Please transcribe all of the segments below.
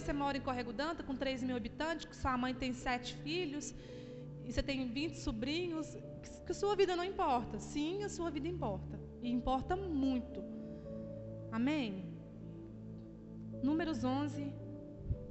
você mora em Corrego Danta, com 3 mil habitantes, que sua mãe tem sete filhos, e você tem 20 sobrinhos, que sua vida não importa. Sim, a sua vida importa. E importa muito. Amém? Números 11,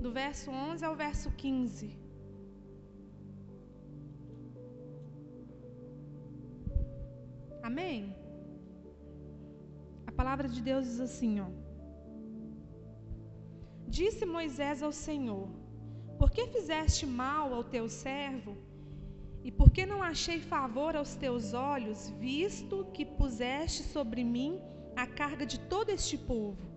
do verso 11 ao verso 15. Amém? A palavra de Deus diz assim, ó. Disse Moisés ao Senhor: Por que fizeste mal ao teu servo? E por que não achei favor aos teus olhos, visto que puseste sobre mim a carga de todo este povo?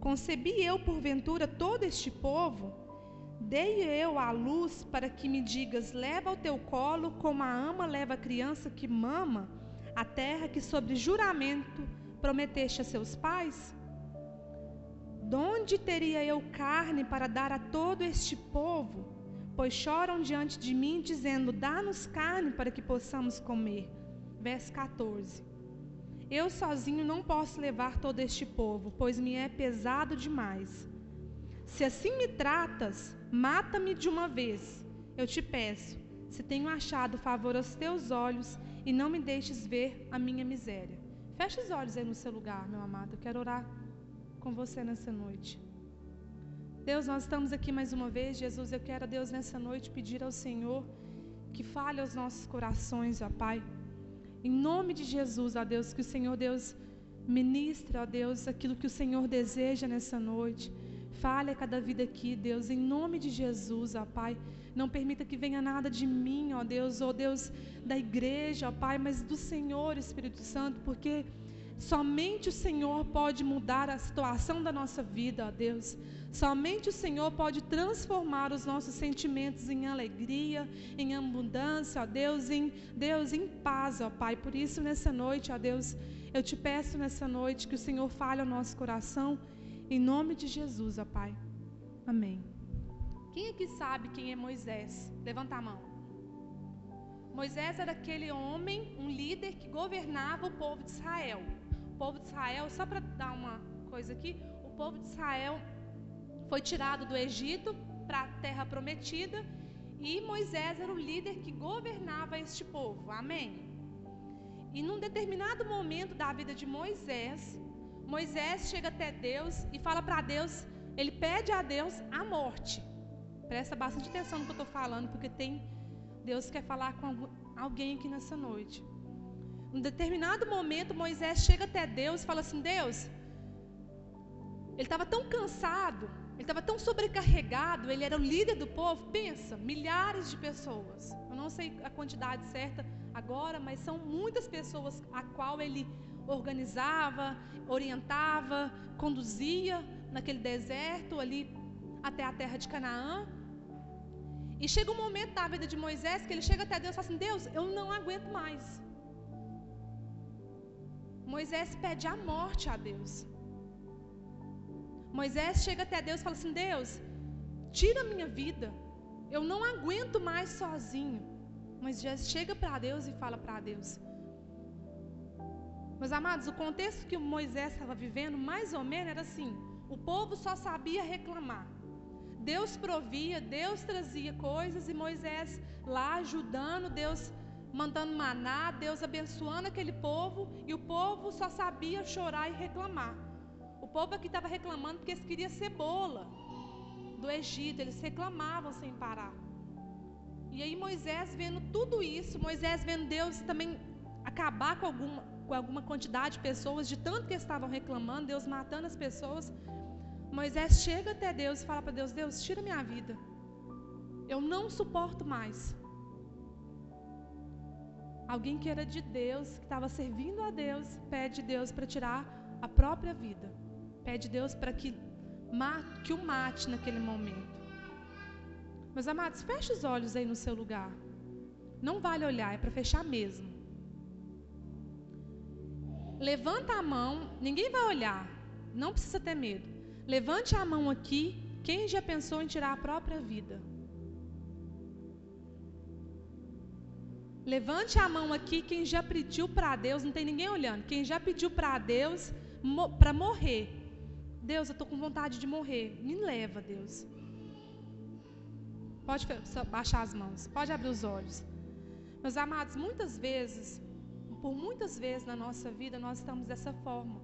Concebi eu porventura todo este povo? Dei eu a luz para que me digas: leva ao teu colo, como a ama leva a criança que mama, a terra que sobre juramento prometeste a seus pais? Donde teria eu carne para dar a todo este povo? Pois choram diante de mim, dizendo: Dá-nos carne para que possamos comer. Verso 14. Eu sozinho não posso levar todo este povo, pois me é pesado demais. Se assim me tratas, mata-me de uma vez. Eu te peço, se tenho achado favor aos teus olhos, e não me deixes ver a minha miséria. Feche os olhos aí no seu lugar, meu amado. Eu quero orar com você nessa noite. Deus, nós estamos aqui mais uma vez. Jesus, eu quero, Deus, nessa noite pedir ao Senhor que fale aos nossos corações, ó Pai. Em nome de Jesus, ó Deus, que o Senhor, Deus, ministre, ó Deus, aquilo que o Senhor deseja nessa noite. Fale a cada vida aqui, Deus, em nome de Jesus, ó Pai. Não permita que venha nada de mim, ó Deus, ó Deus da igreja, ó Pai, mas do Senhor, Espírito Santo, porque somente o Senhor pode mudar a situação da nossa vida, ó Deus. Somente o Senhor pode transformar os nossos sentimentos em alegria, em abundância, ó Deus, em Deus, em paz, ó Pai. Por isso, nessa noite, ó Deus, eu te peço nessa noite que o Senhor fale ao nosso coração, em nome de Jesus, ó Pai. Amém. Quem aqui sabe quem é Moisés? Levanta a mão. Moisés era aquele homem, um líder que governava o povo de Israel. Povo de Israel, só para dar uma coisa aqui, o povo de Israel foi tirado do Egito para a terra prometida e Moisés era o líder que governava este povo. Amém? E num determinado momento da vida de Moisés, Moisés chega até Deus e fala para Deus, ele pede a Deus a morte. Presta bastante atenção no que eu estou falando, porque tem Deus quer falar com alguém aqui nessa noite. Em determinado momento, Moisés chega até Deus e fala assim: Deus, ele estava tão cansado, ele estava tão sobrecarregado, ele era o líder do povo. Pensa, milhares de pessoas. Eu não sei a quantidade certa agora, mas são muitas pessoas a qual ele organizava, orientava, conduzia naquele deserto ali até a terra de Canaã. E chega um momento da vida de Moisés que ele chega até Deus e fala assim: Deus, eu não aguento mais. Moisés pede a morte a Deus. Moisés chega até Deus e fala assim: Deus, tira a minha vida. Eu não aguento mais sozinho. Moisés chega para Deus e fala para Deus. Meus amados, o contexto que Moisés estava vivendo, mais ou menos, era assim: o povo só sabia reclamar. Deus provia, Deus trazia coisas e Moisés lá ajudando, Deus mandando maná, Deus abençoando aquele povo e o povo só sabia chorar e reclamar. O povo aqui estava reclamando porque eles queriam cebola do Egito, eles reclamavam sem parar. E aí Moisés vendo tudo isso, Moisés vendo Deus também acabar com alguma, com alguma quantidade de pessoas, de tanto que estavam reclamando, Deus matando as pessoas. Moisés chega até Deus e fala para Deus: Deus, tira minha vida. Eu não suporto mais. Alguém que era de Deus, que estava servindo a Deus, pede Deus para tirar a própria vida. Pede Deus para que, que o mate naquele momento. Meus amados, feche os olhos aí no seu lugar. Não vale olhar, é para fechar mesmo. Levanta a mão, ninguém vai olhar, não precisa ter medo. Levante a mão aqui, quem já pensou em tirar a própria vida? Levante a mão aqui quem já pediu para Deus, não tem ninguém olhando, quem já pediu para Deus para morrer. Deus, eu estou com vontade de morrer. Me leva, Deus. Pode baixar as mãos, pode abrir os olhos. Meus amados, muitas vezes, por muitas vezes na nossa vida, nós estamos dessa forma.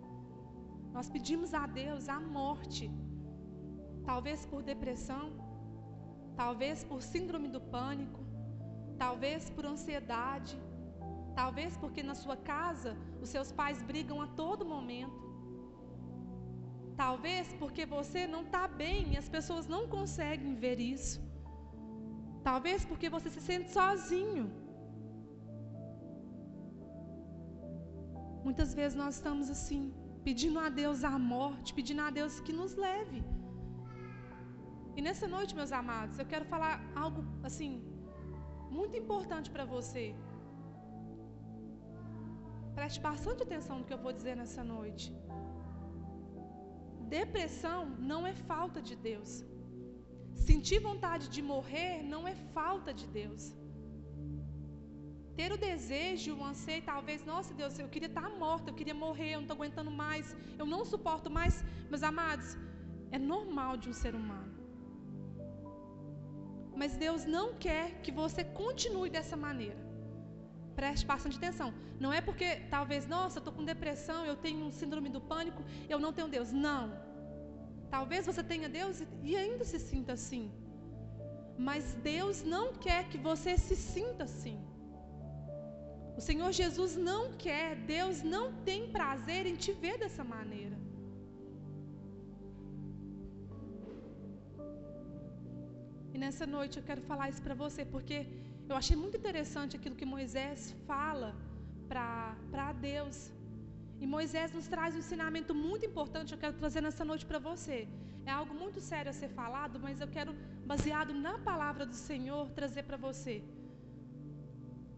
Nós pedimos a Deus a morte, talvez por depressão, talvez por síndrome do pânico, talvez por ansiedade, talvez porque na sua casa os seus pais brigam a todo momento. Talvez porque você não está bem e as pessoas não conseguem ver isso. Talvez porque você se sente sozinho. Muitas vezes nós estamos assim, pedindo a Deus a morte, pedindo a Deus que nos leve. E nessa noite, meus amados, eu quero falar algo assim muito importante para você. Preste bastante atenção no que eu vou dizer nessa noite. Depressão não é falta de Deus. Sentir vontade de morrer não é falta de Deus. Ter o desejo, o anseio, talvez, nossa Deus, eu queria estar morta, eu queria morrer, eu não estou aguentando mais, eu não suporto mais. Meus amados, é normal de um ser humano. Mas Deus não quer que você continue dessa maneira. Preste bastante atenção. Não é porque talvez, nossa, eu estou com depressão, eu tenho um síndrome do pânico, eu não tenho Deus. Não. Talvez você tenha Deus e ainda se sinta assim. Mas Deus não quer que você se sinta assim. O Senhor Jesus não quer, Deus não tem prazer em te ver dessa maneira. E nessa noite eu quero falar isso para você, porque eu achei muito interessante aquilo que Moisés fala para Deus. E Moisés nos traz um ensinamento muito importante, eu quero trazer nessa noite para você. É algo muito sério a ser falado, mas eu quero, baseado na palavra do Senhor, trazer para você.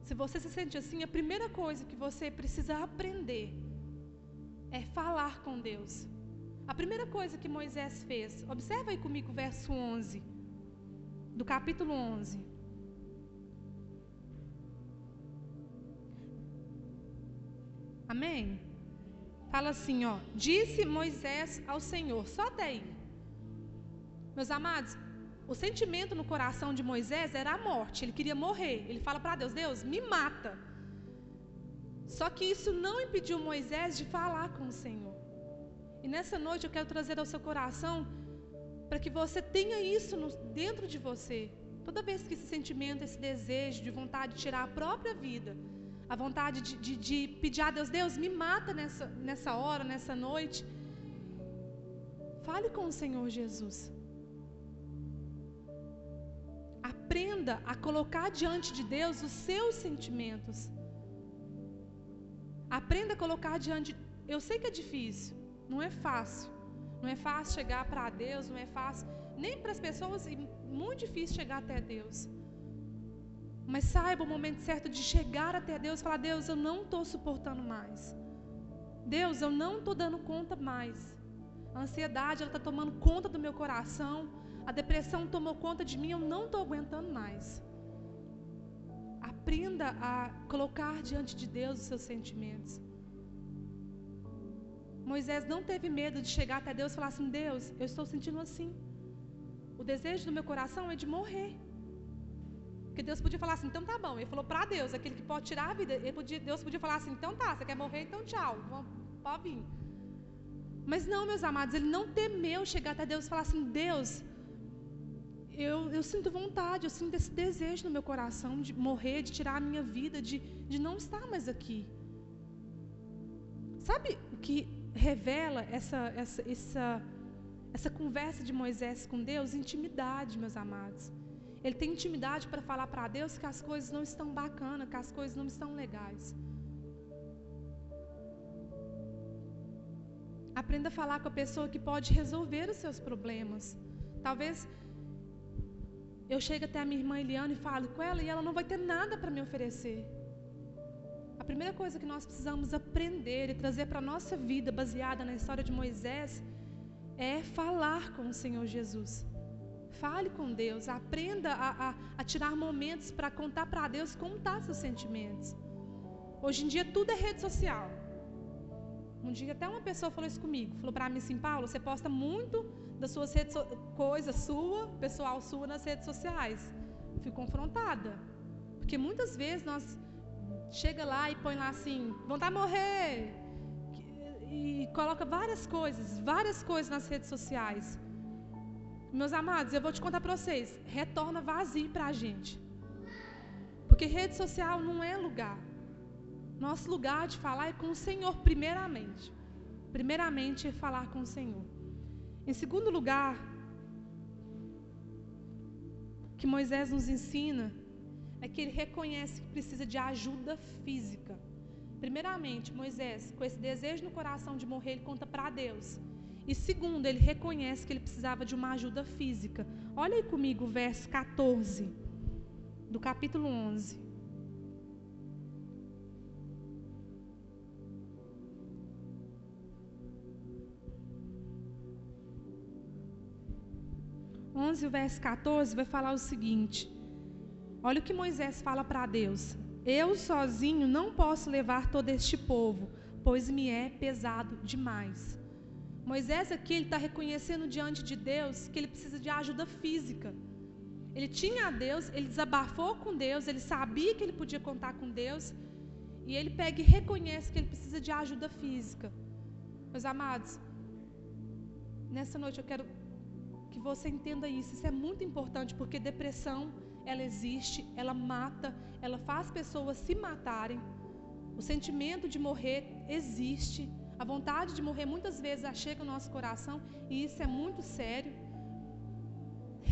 Se você se sente assim, a primeira coisa que você precisa aprender é falar com Deus. A primeira coisa que Moisés fez, observa aí comigo o verso 11, do capítulo 11. Amém? Fala assim, ó. Disse Moisés ao Senhor, só até aí. Meus amados, o sentimento no coração de Moisés era a morte, ele queria morrer. Ele fala para Deus: Deus, me mata. Só que isso não impediu Moisés de falar com o Senhor. E nessa noite eu quero trazer ao seu coração para que você tenha isso no, dentro de você. Toda vez que esse sentimento, esse desejo de vontade de tirar a própria vida, a vontade de, de, de pedir a Deus, Deus, me mata nessa, nessa hora, nessa noite. Fale com o Senhor Jesus. Aprenda a colocar diante de Deus os seus sentimentos. Aprenda a colocar diante. Eu sei que é difícil, não é fácil. Não é fácil chegar para Deus, não é fácil nem para as pessoas, e muito difícil chegar até Deus. Mas saiba o momento certo de chegar até Deus e falar: Deus, eu não estou suportando mais. Deus, eu não estou dando conta mais. A ansiedade está tomando conta do meu coração. A depressão tomou conta de mim, eu não estou aguentando mais. Aprenda a colocar diante de Deus os seus sentimentos. Moisés não teve medo de chegar até Deus e falar assim: Deus, eu estou sentindo assim. O desejo do meu coração é de morrer. Porque Deus podia falar assim: então tá bom. Ele falou para Deus, aquele que pode tirar a vida. Podia, Deus podia falar assim: então tá, você quer morrer, então tchau, pode vir. Mas não, meus amados, ele não temeu chegar até Deus e falar assim: Deus, eu, eu sinto vontade, eu sinto esse desejo no meu coração de morrer, de tirar a minha vida, de, de não estar mais aqui. Sabe o que revela essa, essa, essa, essa conversa de Moisés com Deus? Intimidade, meus amados. Ele tem intimidade para falar para Deus que as coisas não estão bacanas, que as coisas não estão legais. Aprenda a falar com a pessoa que pode resolver os seus problemas. Talvez eu chegue até a minha irmã Eliane e fale com ela e ela não vai ter nada para me oferecer. Primeira coisa que nós precisamos aprender e trazer para a nossa vida, baseada na história de Moisés, é falar com o Senhor Jesus. Fale com Deus, aprenda a, a, a tirar momentos para contar para Deus como estão tá seus sentimentos. Hoje em dia tudo é rede social. Um dia até uma pessoa falou isso comigo. Falou para mim assim, Paulo, você posta muito das suas redes so coisas sua, pessoal sua nas redes sociais. Fui confrontada. Porque muitas vezes nós chega lá e põe lá assim, vontade de morrer. E coloca várias coisas, várias coisas nas redes sociais. Meus amados, eu vou te contar para vocês, retorna vazio para a gente. Porque rede social não é lugar. Nosso lugar de falar é com o Senhor, primeiramente. Primeiramente é falar com o Senhor. Em segundo lugar, que Moisés nos ensina é que ele reconhece que precisa de ajuda física. Primeiramente, Moisés, com esse desejo no coração de morrer, ele conta para Deus. E segundo, ele reconhece que ele precisava de uma ajuda física. Olha aí comigo o verso 14 do capítulo 11. 11, o verso 14, vai falar o seguinte: Olha o que Moisés fala para Deus: Eu sozinho não posso levar todo este povo, pois me é pesado demais. Moisés aqui ele está reconhecendo diante de Deus que ele precisa de ajuda física. Ele tinha a Deus, ele desabafou com Deus, ele sabia que ele podia contar com Deus, e ele pega e reconhece que ele precisa de ajuda física. Meus amados, nessa noite eu quero que você entenda isso. Isso é muito importante porque depressão, ela existe, ela mata, ela faz pessoas se matarem. O sentimento de morrer existe. A vontade de morrer muitas vezes chega ao nosso coração e isso é muito sério.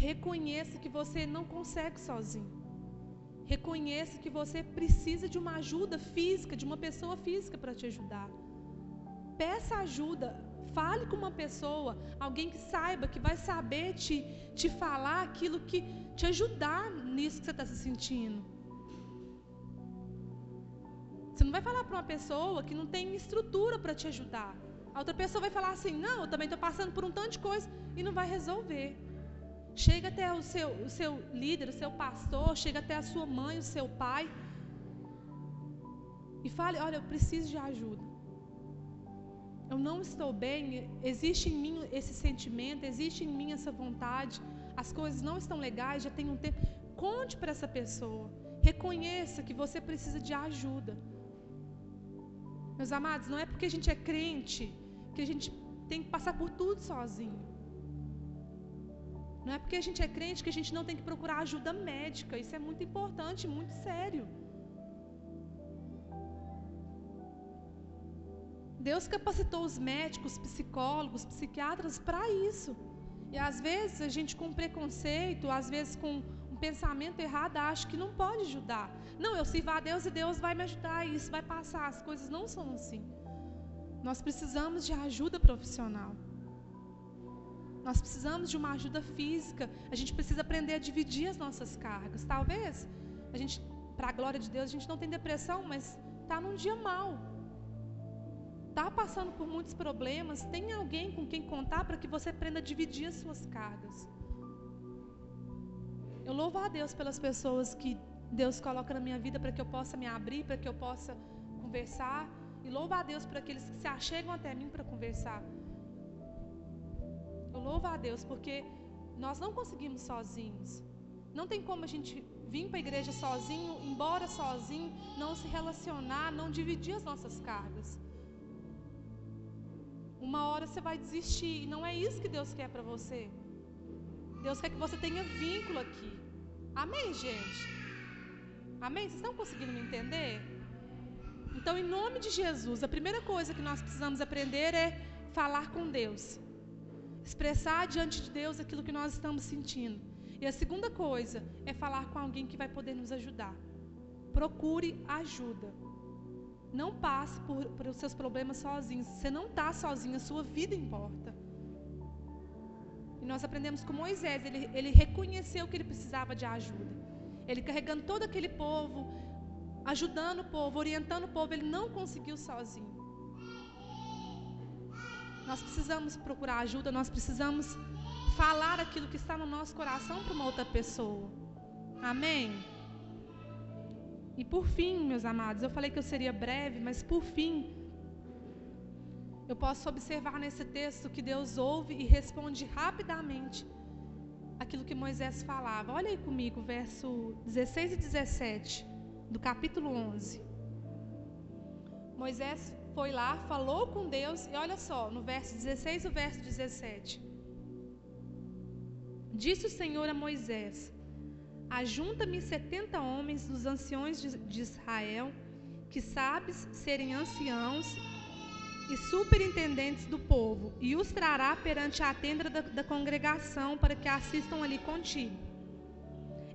Reconheça que você não consegue sozinho. Reconheça que você precisa de uma ajuda física, de uma pessoa física para te ajudar. Peça ajuda. Fale com uma pessoa, alguém que saiba, que vai saber te, te falar aquilo que te ajudar nisso que você está se sentindo. Você não vai falar para uma pessoa que não tem estrutura para te ajudar. A outra pessoa vai falar assim: não, eu também estou passando por um tanto de coisa e não vai resolver. Chega até o seu, o seu líder, o seu pastor, chega até a sua mãe, o seu pai. E fale: olha, eu preciso de ajuda eu não estou bem, existe em mim esse sentimento, existe em mim essa vontade, as coisas não estão legais, já tem um tempo. Conte para essa pessoa, reconheça que você precisa de ajuda. Meus amados, não é porque a gente é crente que a gente tem que passar por tudo sozinho. Não é porque a gente é crente que a gente não tem que procurar ajuda médica. Isso é muito importante, muito sério. Deus capacitou os médicos, psicólogos, psiquiatras para isso. E às vezes a gente com preconceito, às vezes com um pensamento errado, acha que não pode ajudar. Não, eu sirvo a Deus e Deus vai me ajudar, e isso vai passar. As coisas não são assim. Nós precisamos de ajuda profissional. Nós precisamos de uma ajuda física. A gente precisa aprender a dividir as nossas cargas. Talvez a gente, para a glória de Deus, a gente não tem depressão, mas está num dia mal está passando por muitos problemas, tem alguém com quem contar para que você aprenda a dividir as suas cargas. Eu louvo a Deus pelas pessoas que Deus coloca na minha vida para que eu possa me abrir, para que eu possa conversar. E louvo a Deus por aqueles que se achegam até mim para conversar. Eu louvo a Deus porque nós não conseguimos sozinhos. Não tem como a gente vir para a igreja sozinho, embora sozinho, não se relacionar, não dividir as nossas cargas. Uma hora você vai desistir. E não é isso que Deus quer para você. Deus quer que você tenha vínculo aqui. Amém, gente? Amém? Vocês estão conseguindo me entender? Então, em nome de Jesus, a primeira coisa que nós precisamos aprender é falar com Deus. Expressar diante de Deus aquilo que nós estamos sentindo. E a segunda coisa é falar com alguém que vai poder nos ajudar. Procure ajuda. Não passe por, por os seus problemas sozinho. Você não está sozinho, a sua vida importa. E nós aprendemos com Moisés, ele, ele reconheceu que ele precisava de ajuda. Ele carregando todo aquele povo, ajudando o povo, orientando o povo, ele não conseguiu sozinho. Nós precisamos procurar ajuda, nós precisamos falar aquilo que está no nosso coração para uma outra pessoa. Amém? E por fim, meus amados, eu falei que eu seria breve, mas por fim, eu posso observar nesse texto que Deus ouve e responde rapidamente aquilo que Moisés falava. Olha aí comigo, verso 16 e 17 do capítulo 11. Moisés foi lá, falou com Deus, e olha só, no verso 16 e o verso 17. Disse o Senhor a Moisés: Ajunta-me setenta homens dos anciões de, Israel, que sabes serem anciãos e superintendentes do povo, e os trará perante a tenda da, da congregação para que assistam ali contigo.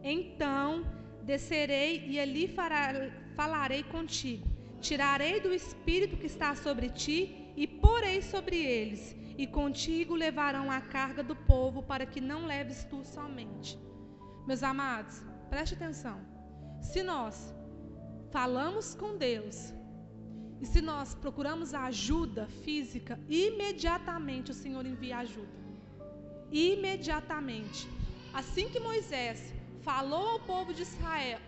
Então descerei e ali fará, falarei contigo. Tirarei do espírito que está sobre ti e porei sobre eles, e contigo levarão a carga do povo, para que não leves tu somente. Meus amados, preste atenção. Se nós falamos com Deus, e se nós procuramos ajuda física, imediatamente o Senhor envia ajuda. Imediatamente. Assim que Moisés falou ao povo de Israel,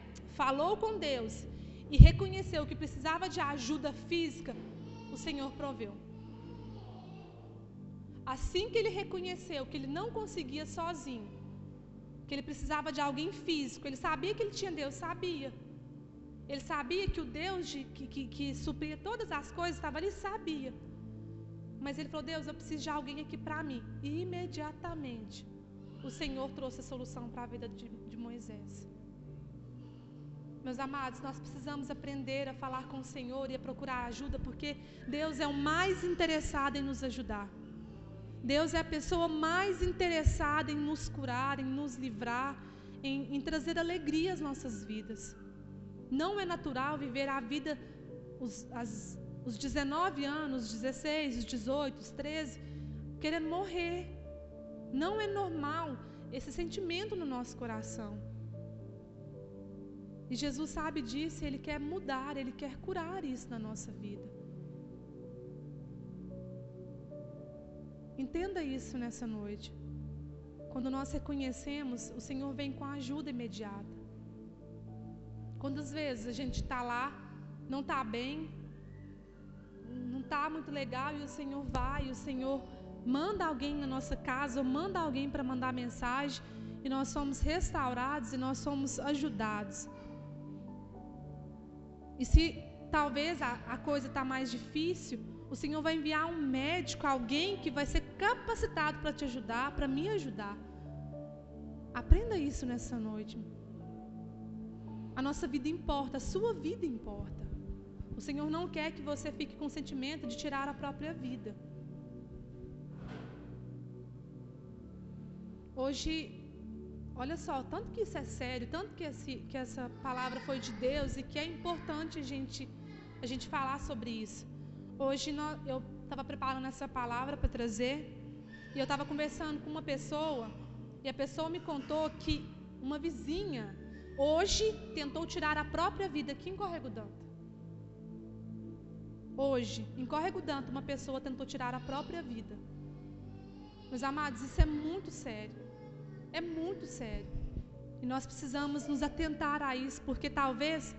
falou com Deus e reconheceu que precisava de ajuda física, o Senhor proveu. Assim que ele reconheceu que ele não conseguia sozinho, que ele precisava de alguém físico, ele sabia que ele tinha Deus, sabia. Ele sabia que o Deus de, que, que, que supria todas as coisas estava ali, sabia. Mas ele falou: Deus, eu preciso de alguém aqui para mim. E imediatamente o Senhor trouxe a solução para a vida de, de Moisés. Meus amados, nós precisamos aprender a falar com o Senhor e a procurar ajuda, porque Deus é o mais interessado em nos ajudar. Deus é a pessoa mais interessada em nos curar, em nos livrar, em, em trazer alegria às nossas vidas. Não é natural viver a vida, os, as, os 19 anos, os 16, os 18, os 13, querendo morrer. Não é normal esse sentimento no nosso coração. E Jesus sabe disso, Ele quer mudar, Ele quer curar isso na nossa vida. Entenda isso nessa noite. Quando nós reconhecemos, o Senhor vem com a ajuda imediata. Quantas vezes a gente está lá, não está bem, não está muito legal, e o Senhor vai, o Senhor manda alguém na nossa casa, ou manda alguém para mandar mensagem, e nós somos restaurados e nós somos ajudados. E se talvez a, a coisa está mais difícil, o Senhor vai enviar um médico, alguém que vai ser capacitado para te ajudar, para me ajudar. Aprenda isso nessa noite. A nossa vida importa, a sua vida importa. O Senhor não quer que você fique com o sentimento de tirar a própria vida. Hoje Olha só, tanto que isso é sério, tanto que, esse, que essa palavra foi de Deus e que é importante a gente, a gente falar sobre isso. Hoje nós, eu estava preparando essa palavra para trazer e eu estava conversando com uma pessoa e a pessoa me contou que uma vizinha hoje tentou tirar a própria vida aqui em Corrego Danto. Hoje, em Corrego Danto, uma pessoa tentou tirar a própria vida. Meus amados, isso é muito sério. É muito sério. E nós precisamos nos atentar a isso, porque talvez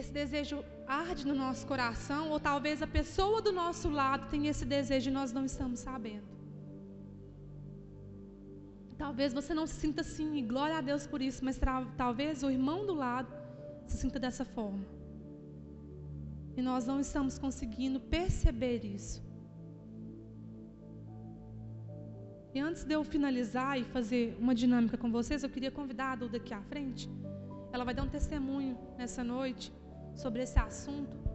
esse desejo arde no nosso coração, ou talvez a pessoa do nosso lado tenha esse desejo e nós não estamos sabendo. Talvez você não se sinta assim, e glória a Deus por isso, mas talvez o irmão do lado se sinta dessa forma. E nós não estamos conseguindo perceber isso. E antes de eu finalizar e fazer uma dinâmica com vocês, eu queria convidar a Duda aqui à frente. Ela vai dar um testemunho nessa noite sobre esse assunto.